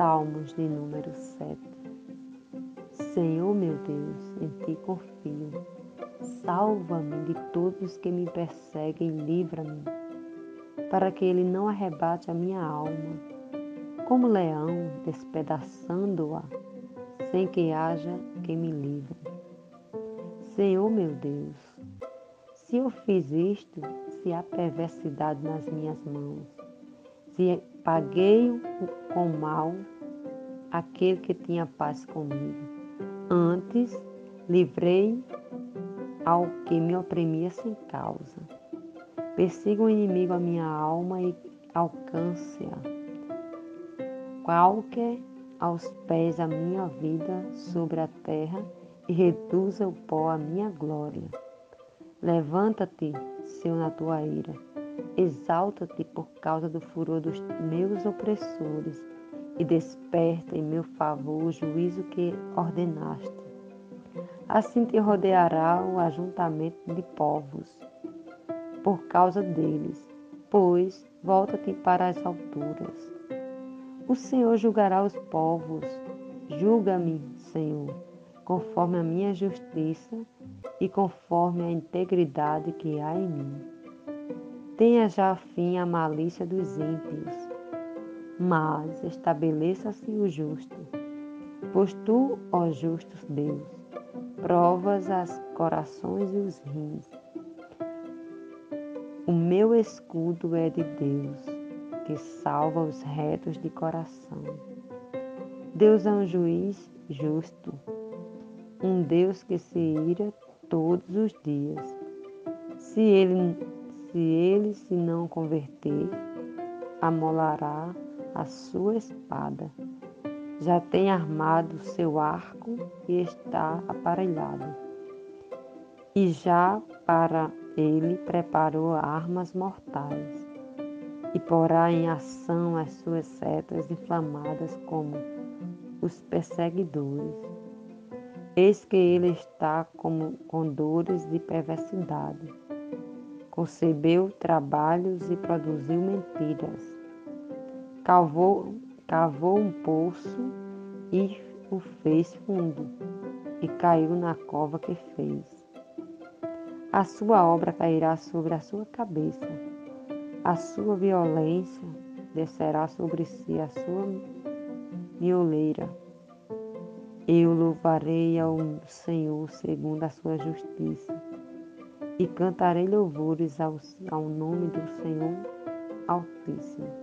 Salmos de número 7 Senhor meu Deus, em ti confio. Salva-me de todos que me perseguem, livra-me, para que ele não arrebate a minha alma, como leão despedaçando-a, sem que haja quem me livre. Senhor meu Deus, se eu fiz isto, se há perversidade nas minhas mãos, se paguei com mal aquele que tinha paz comigo, antes livrei ao que me oprimia sem causa. Persiga o inimigo a minha alma e alcance-a. Qualquer aos pés a minha vida sobre a terra e reduza o pó a minha glória. Levanta-te, Senhor, na tua ira. Exalta-te por causa do furor dos meus opressores e desperta em meu favor o juízo que ordenaste. Assim te rodeará o ajuntamento de povos por causa deles, pois volta-te para as alturas. O Senhor julgará os povos. Julga-me, Senhor, conforme a minha justiça e conforme a integridade que há em mim. Tenha já fim a malícia dos ímpios, mas estabeleça-se o justo. Pois tu, ó justo Deus, provas as corações e os rins. O meu escudo é de Deus, que salva os retos de coração. Deus é um juiz justo, um Deus que se ira todos os dias. Se ele se, ele se não converter, amolará a sua espada. Já tem armado seu arco e está aparelhado. E já para ele preparou armas mortais e porá em ação as suas setas inflamadas como os perseguidores. Eis que ele está como com dores de perversidade. Concebeu trabalhos e produziu mentiras. Cavou, cavou um poço e o fez fundo, e caiu na cova que fez a sua obra cairá sobre a sua cabeça, a sua violência descerá sobre si a sua mioleira. Eu louvarei ao Senhor segundo a sua justiça e cantarei louvores ao, ao nome do Senhor Altíssimo.